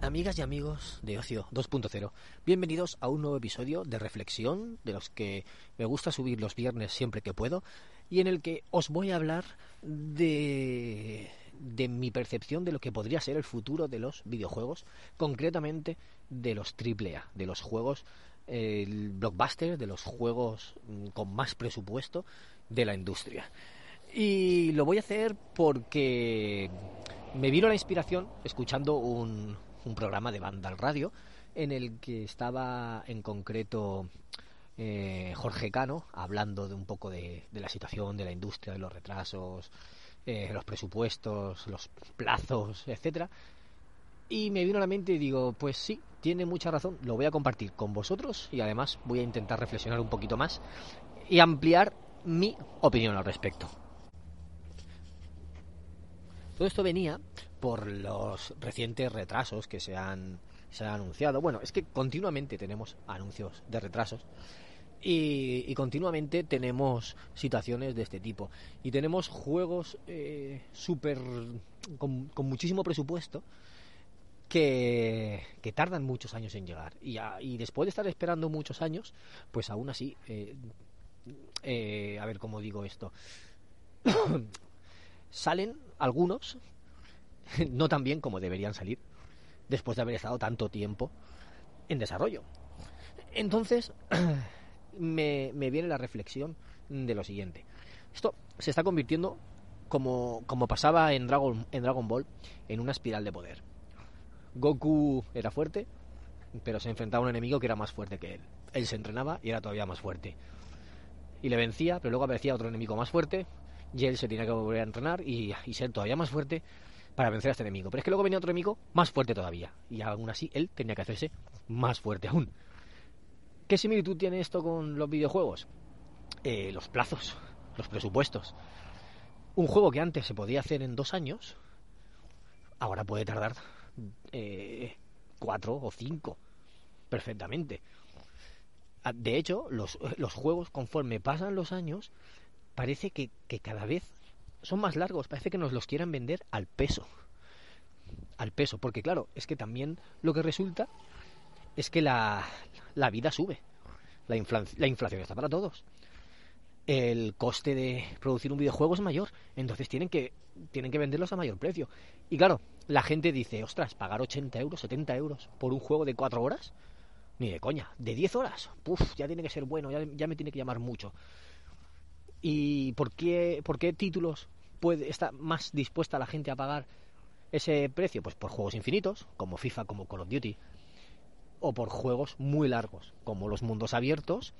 Amigas y amigos de Ocio 2.0? Bienvenidos a un nuevo episodio de reflexión, de los que me gusta subir los viernes siempre que puedo, y en el que os voy a hablar de, de mi percepción de lo que podría ser el futuro de los videojuegos, concretamente de los AAA, de los juegos el blockbuster, de los juegos mm, con más presupuesto de la industria. Y lo voy a hacer porque me vino la inspiración escuchando un, un programa de banda al radio en el que estaba en concreto eh, Jorge Cano hablando de un poco de, la situación de la industria, de los retrasos, eh, los presupuestos, los plazos, etcétera. Y me vino a la mente y digo, pues sí, tiene mucha razón, lo voy a compartir con vosotros y además voy a intentar reflexionar un poquito más y ampliar mi opinión al respecto. Todo esto venía por los recientes retrasos que se han, se han anunciado. Bueno, es que continuamente tenemos anuncios de retrasos y, continuamente tenemos situaciones de este tipo. Y tenemos juegos eh, súper. Con, muchísimo presupuesto que, que, tardan muchos años en llegar. Y, después de estar esperando muchos años, pues aún así. Eh, eh, a ver cómo digo esto. Salen algunos, no tan bien como deberían salir, después de haber estado tanto tiempo en desarrollo. Entonces, me, me viene la reflexión de lo siguiente. Esto se está convirtiendo, como, como pasaba en Dragon, en Dragon Ball, en una espiral de poder. Goku era fuerte, pero se enfrentaba a un enemigo que era más fuerte que él. Él se entrenaba y era todavía más fuerte. Y le vencía, pero luego aparecía otro enemigo más fuerte, y él se tenía que volver a entrenar y, y, ser todavía más fuerte para vencer a este enemigo. Pero es que luego venía otro enemigo más fuerte todavía. Y aún así él tenía que hacerse más fuerte aún. ¿Qué similitud tiene esto con los videojuegos? Eh, los plazos, los presupuestos. Un juego que antes se podía hacer en dos años, ahora puede tardar eh, cuatro o cinco perfectamente. De hecho, los, los juegos, conforme pasan los años, parece que, que, cada vez son más largos, parece que nos los quieran vender al peso. Al peso, porque claro, es que también lo que resulta es que la, la vida sube. La, infla, la inflación está para todos. El coste de producir un videojuego es mayor, entonces tienen que, tienen que venderlos a mayor precio. Y claro, la gente dice, ostras, pagar 80 euros, 70 euros por un juego de 4 horas, ni de coña, de 10 horas, Uf, ya tiene que ser bueno, ya, ya me tiene que llamar mucho. ¿Y por qué, por qué títulos puede, está más dispuesta la gente a pagar ese precio? Pues por juegos infinitos, como FIFA, como Call of Duty, o por juegos muy largos, como los mundos abiertos,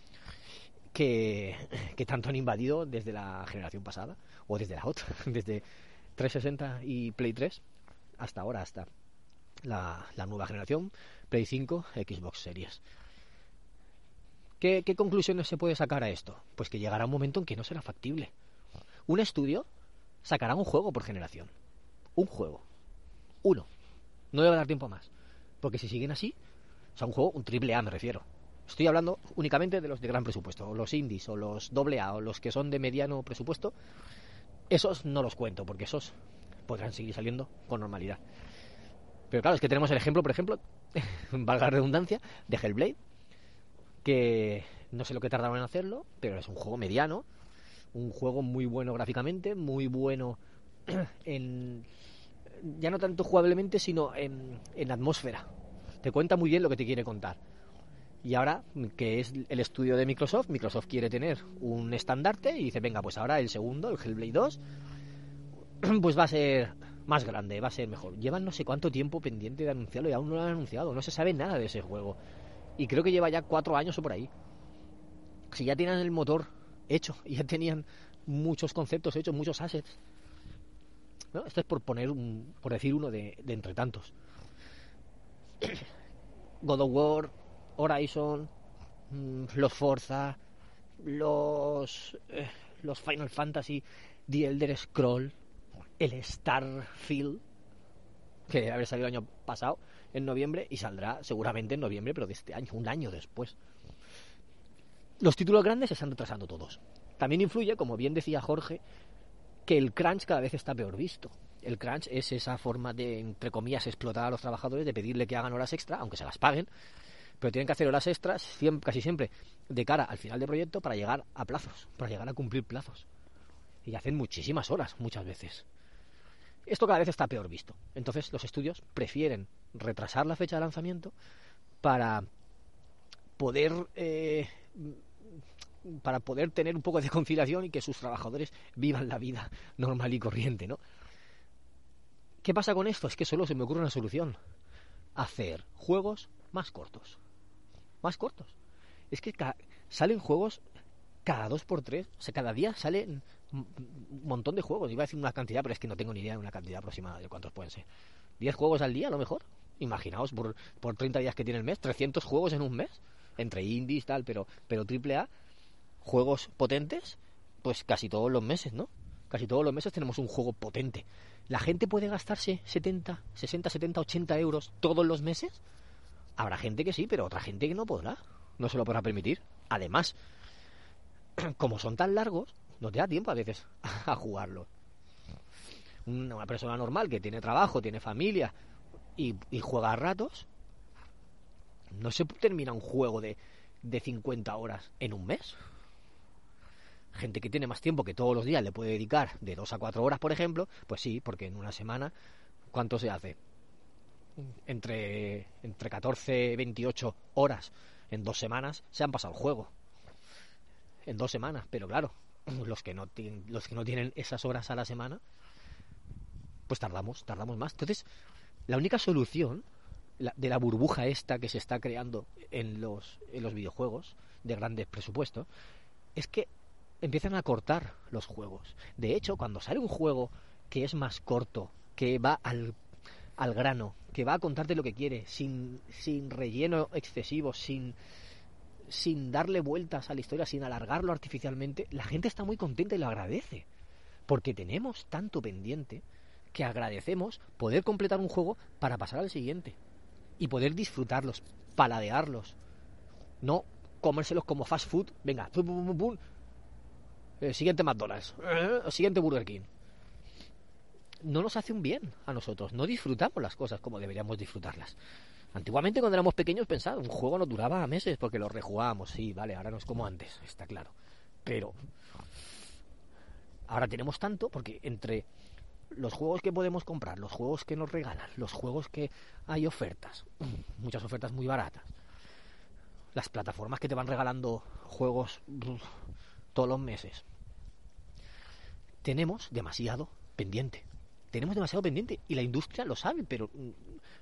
que, que tanto han invadido desde la generación pasada, o desde la otra, desde 360 y Play 3, hasta ahora, hasta la, la nueva generación, Play 5, Xbox Series. ¿Qué, ¿Qué, conclusiones se puede sacar a esto? Pues que llegará un momento en que no será factible. Un estudio sacará un juego por generación. Un juego. Uno. No le va a dar tiempo más. Porque si siguen así, o sea, un juego, un triple A me refiero. Estoy hablando únicamente de los de gran presupuesto, o los indies, o los doble A, o los que son de mediano presupuesto. Esos no los cuento, porque esos podrán seguir saliendo con normalidad. Pero claro, es que tenemos el ejemplo, por ejemplo, valga la redundancia, de Hellblade, que no sé lo que tardaron en hacerlo, pero es un juego mediano, un juego muy bueno gráficamente, muy bueno en ya no tanto jugablemente, sino en, en atmósfera. Te cuenta muy bien lo que te quiere contar. Y ahora, que es el estudio de Microsoft, Microsoft quiere tener un estandarte y dice, venga, pues ahora el segundo, el Hellblade 2, pues va a ser más grande, va a ser mejor. Llevan no sé cuánto tiempo pendiente de anunciarlo y aún no lo han anunciado, no se sabe nada de ese juego. Y creo que lleva ya cuatro años o por ahí. Si ya tienen el motor hecho, ya tenían muchos conceptos hechos, muchos assets. Esto es por poner un, por decir uno de, de entre tantos. God of War, Horizon, mm, los Forza, los, eh, los Final Fantasy, The Elder Scroll, el Starfield, que haber salido el año pasado, en noviembre, y saldrá seguramente en noviembre, pero de este año, un año después. Los títulos grandes se están retrasando todos. También influye, como bien decía Jorge, que el crunch cada vez está peor visto. El crunch es esa forma de, entre comillas, explotar a los trabajadores, de pedirle que hagan horas extra, aunque se las paguen, pero tienen que hacer horas extras casi siempre de cara al final del proyecto para llegar a plazos, para llegar a cumplir plazos. Y hacen muchísimas horas, muchas veces. Esto cada vez está peor visto. Entonces los estudios prefieren retrasar la fecha de lanzamiento para poder eh, para poder tener un poco de conciliación y que sus trabajadores vivan la vida normal y corriente, ¿no? ¿Qué pasa con esto? Es que solo se me ocurre una solución. Hacer juegos más cortos más cortos. Es que salen juegos cada dos por tres, o sea, cada día salen un montón de juegos. Iba a decir una cantidad, pero es que no tengo ni idea de una cantidad aproximada de cuántos pueden ser. ¿10 juegos al día a lo mejor? Imaginaos, por, por 30 días que tiene el mes, 300 juegos en un mes, entre indies tal, pero, pero AAA, juegos potentes, pues casi todos los meses, ¿no? Casi todos los meses tenemos un juego potente. ¿La gente puede gastarse 70, 60, 70, 80 euros todos los meses? Habrá gente que sí, pero otra gente que no podrá. No se lo podrá permitir. Además, como son tan largos, no te da tiempo a veces a jugarlo. Una persona normal que tiene trabajo, tiene familia y, juega a ratos, no se termina un juego de, de 50 horas en un mes. Gente que tiene más tiempo que todos los días le puede dedicar de 2 a 4 horas, por ejemplo, pues sí, porque en una semana, ¿cuánto se hace? entre, entre 14 y 28 horas en dos semanas, se han pasado el juego. En dos semanas, pero claro, los que no, tienen, los que no tienen esas horas a la semana, pues tardamos, tardamos más. Entonces, la única solución de la burbuja esta que se está creando en los, en los videojuegos de grandes presupuestos es que empiezan a cortar los juegos. De hecho, cuando sale un juego que es más corto, que va al al grano, que va a contarte lo que quiere, sin, sin relleno excesivo, sin, sin darle vueltas a la historia, sin alargarlo artificialmente, la gente está muy contenta y lo agradece. Porque tenemos tanto pendiente que agradecemos poder completar un juego para pasar al siguiente. Y poder disfrutarlos, paladearlos. No comérselos como fast food. Venga, pum, eh, siguiente McDonald's. Eh, siguiente Burger King no nos hace un bien a nosotros. No disfrutamos las cosas como deberíamos disfrutarlas. Antiguamente cuando éramos pequeños pensaba, un juego no duraba meses porque lo rejugábamos, sí, vale, ahora no es como antes, está claro. Pero ahora tenemos tanto porque entre los juegos que podemos comprar, los juegos que nos regalan, los juegos que hay ofertas, muchas ofertas muy baratas, las plataformas que te van regalando juegos todos los meses, tenemos demasiado pendiente tenemos demasiado pendiente y la industria lo sabe, pero,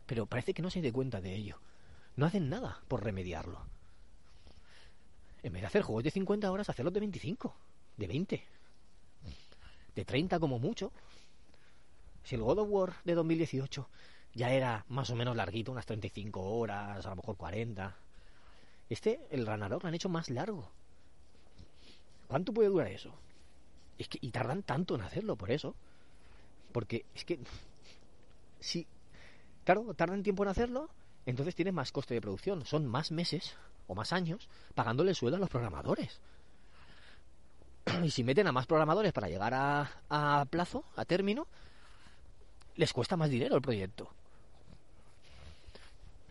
pero parece que no se dé cuenta de ello. No hacen nada por remediarlo. En vez de hacer juegos de 50 horas, hacerlos de 25, de 20, de 30 como mucho. Si el God of War de 2018 ya era más o menos larguito, unas 35 horas, a lo mejor 40. Este, el Ragnarok, lo han hecho más largo. ¿Cuánto puede durar eso? Y tardan tanto en hacerlo, por eso. Porque es que, si, claro, tardan tiempo en hacerlo, entonces tiene más coste de producción. Son más meses o más años pagándole el sueldo a los programadores. Y si meten a más programadores para llegar a, a plazo, a término, les cuesta más dinero el proyecto.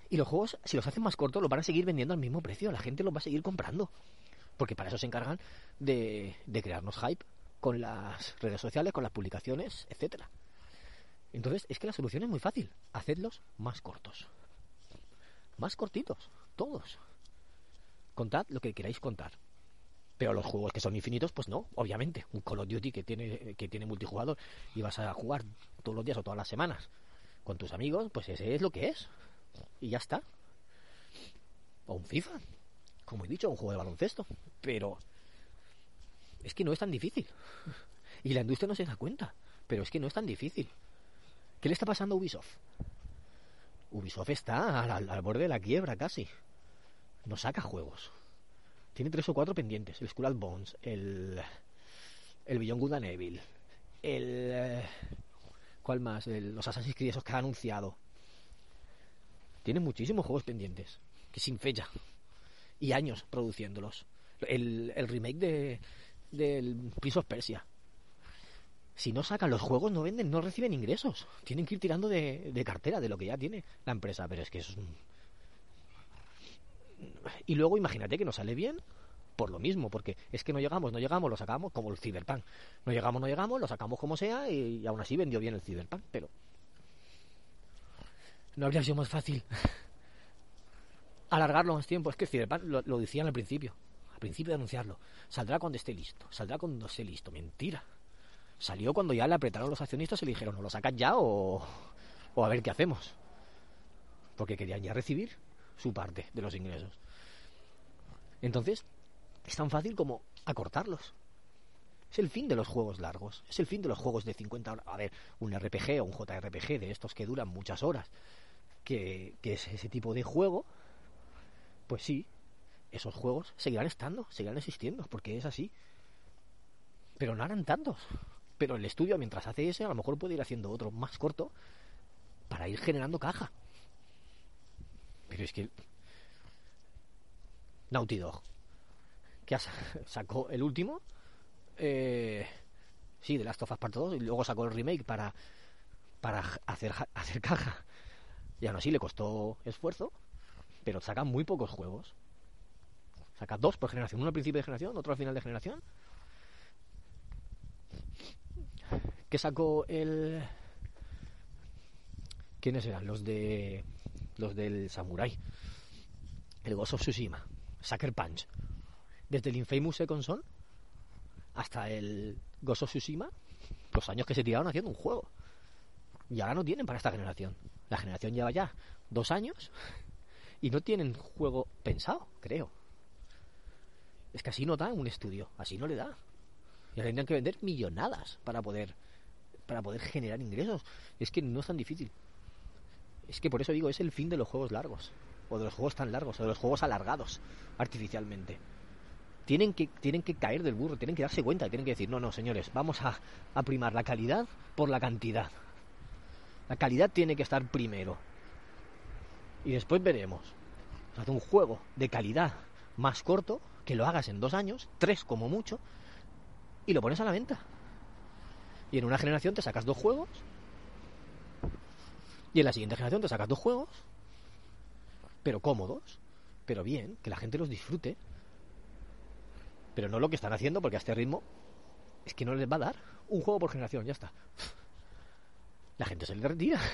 Y los juegos, si los hacen más cortos, los van a seguir vendiendo al mismo precio. La gente los va a seguir comprando. Porque para eso se encargan de, de crearnos hype con las redes sociales, con las publicaciones, etcétera. Entonces, es que la solución es muy fácil, hacedlos más cortos. Más cortitos, todos. Contad lo que queráis contar. Pero los juegos que son infinitos, pues no, obviamente. Un Call of Duty que tiene, que tiene multijugador y vas a jugar todos los días o todas las semanas con tus amigos, pues ese es lo que es. Y ya está. O un FIFA, como he dicho, un juego de baloncesto. Pero es que no es tan difícil. Y la industria no se da cuenta. Pero es que no es tan difícil. ¿Qué le está pasando a Ubisoft? Ubisoft está al, borde de la quiebra casi. No saca juegos. Tiene tres o cuatro pendientes. El Skull Bones, el, el Beyond Good and Evil, el... ¿Cuál más? Los Assassin's Creed esos que ha anunciado. Tiene muchísimos juegos pendientes. Que sin fecha. Y años produciéndolos. El, el remake de del of Persia. Si no sacan los juegos, no venden, no reciben ingresos. Tienen que ir tirando de, de cartera, de lo que ya tiene la empresa. Pero es que es. Y luego imagínate que nos sale bien por lo mismo, porque es que no llegamos, no llegamos, lo sacamos como el Cyberpunk. No llegamos, no llegamos, lo sacamos como sea y, y aún así vendió bien el Cyberpunk, pero no habría sido más fácil alargarlo más tiempo. Es que el Cyberpunk lo decían al principio, al principio de anunciarlo. Saldrá cuando esté listo, saldrá cuando esté listo. Mentira. Salió cuando ya le apretaron los accionistas y le dijeron, ¿no lo sacas ya o, o a ver qué hacemos? Porque querían ya recibir su parte de los ingresos. Entonces, es tan fácil como acortarlos. Es el fin de los juegos largos. Es el fin de los juegos de 50 horas. A ver, un RPG o un JRPG de estos que duran muchas horas, que, que es ese tipo de juego, pues sí, esos juegos seguirán estando, seguirán existiendo, porque es así. Pero no harán tantos. Pero el estudio, mientras hace ese, a lo mejor puede ir haciendo otro más corto para ir generando caja. Pero es que Naughty Dog, que sacó el último, eh, sí, de Last of Us Part 2, y luego sacó el remake para, para hacer, hacer caja. Y aún así le costó esfuerzo, pero saca muy pocos juegos. Saca dos por generación, uno al principio de generación, otro al final de generación. Que sacó el... ¿Quiénes eran? Los de... Los del Samurai. El Ghost of Tsushima. Sucker Punch. Desde el Infamous Second Son hasta el Ghost of Tsushima, los años que se tiraron haciendo un juego. Y ahora no tienen para esta generación. La generación lleva ya dos años y no tienen juego pensado, creo. Es que así no da un estudio, así no le da. Y tendrían que vender millonadas para poder para poder generar ingresos. Es que no es tan difícil. Es que por eso digo, es el fin de los juegos largos. O de los juegos tan largos, o de los juegos alargados artificialmente. Tienen que, tienen que caer del burro, tienen que darse cuenta, tienen que decir, no, no, señores, vamos a, a primar la calidad por la cantidad. La calidad tiene que estar primero. Y después veremos. Haz un juego de calidad más corto, que lo hagas en dos años, tres como mucho, y lo pones a la venta. Y en una generación te sacas dos juegos. Y en la siguiente generación te sacas dos juegos. Pero cómodos. Pero bien, que la gente los disfrute. Pero no lo que están haciendo, porque a este ritmo es que no les va a dar un juego por generación, ya está. La gente se les retira.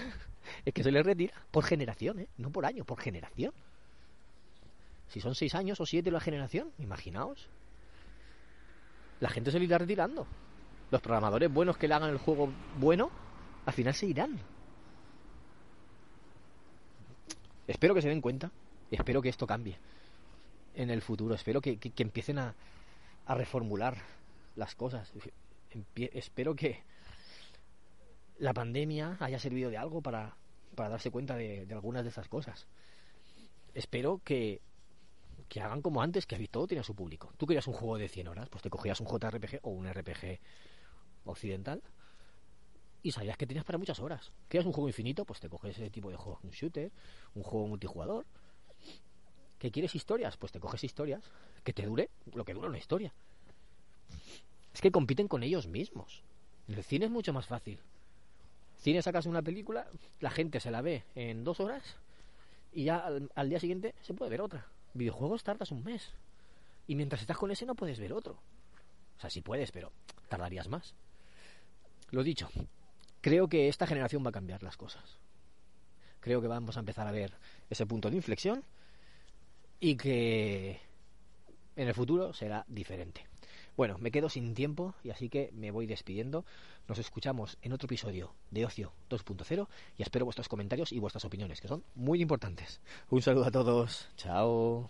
Es que se les retira por generación, ¿eh? No por año, por generación. Si son seis años o siete la generación, imaginaos. La gente se le irá retirando. Los programadores buenos que le hagan el juego bueno, al final se irán. Espero que se den cuenta espero que esto cambie en el futuro. Espero que, que- empiecen a, a reformular las cosas. Espero que la pandemia haya servido de algo para, para darse cuenta de, de algunas de esas cosas. Espero que, que hagan como antes, que todo tiene su público. Tú querías un juego de 100 horas, pues te cogías un JRPG o un RPG occidental y sabías que tenías para muchas horas. ¿Querías un juego infinito? Pues te coges ese tipo de juego, un shooter, un juego multijugador. ¿Que quieres historias? Pues te coges historias que te dure lo que dura una historia. Es que compiten con ellos mismos. El cine es mucho más fácil. Cine sacas una película, la gente se la ve en dos horas y ya al, al día siguiente se puede ver otra. Videojuegos tardas un mes. Y mientras estás con ese no puedes ver otro. O sea, sí puedes, pero tardarías más. Lo dicho, creo que esta generación va a cambiar las cosas. Creo que vamos a empezar a ver ese punto de inflexión y que en el futuro será diferente. Bueno, me quedo sin tiempo y así que me voy despidiendo. Nos escuchamos en otro episodio de Ocio 2.0 y espero vuestros comentarios y vuestras opiniones, que son muy importantes. Un saludo a todos. Chao.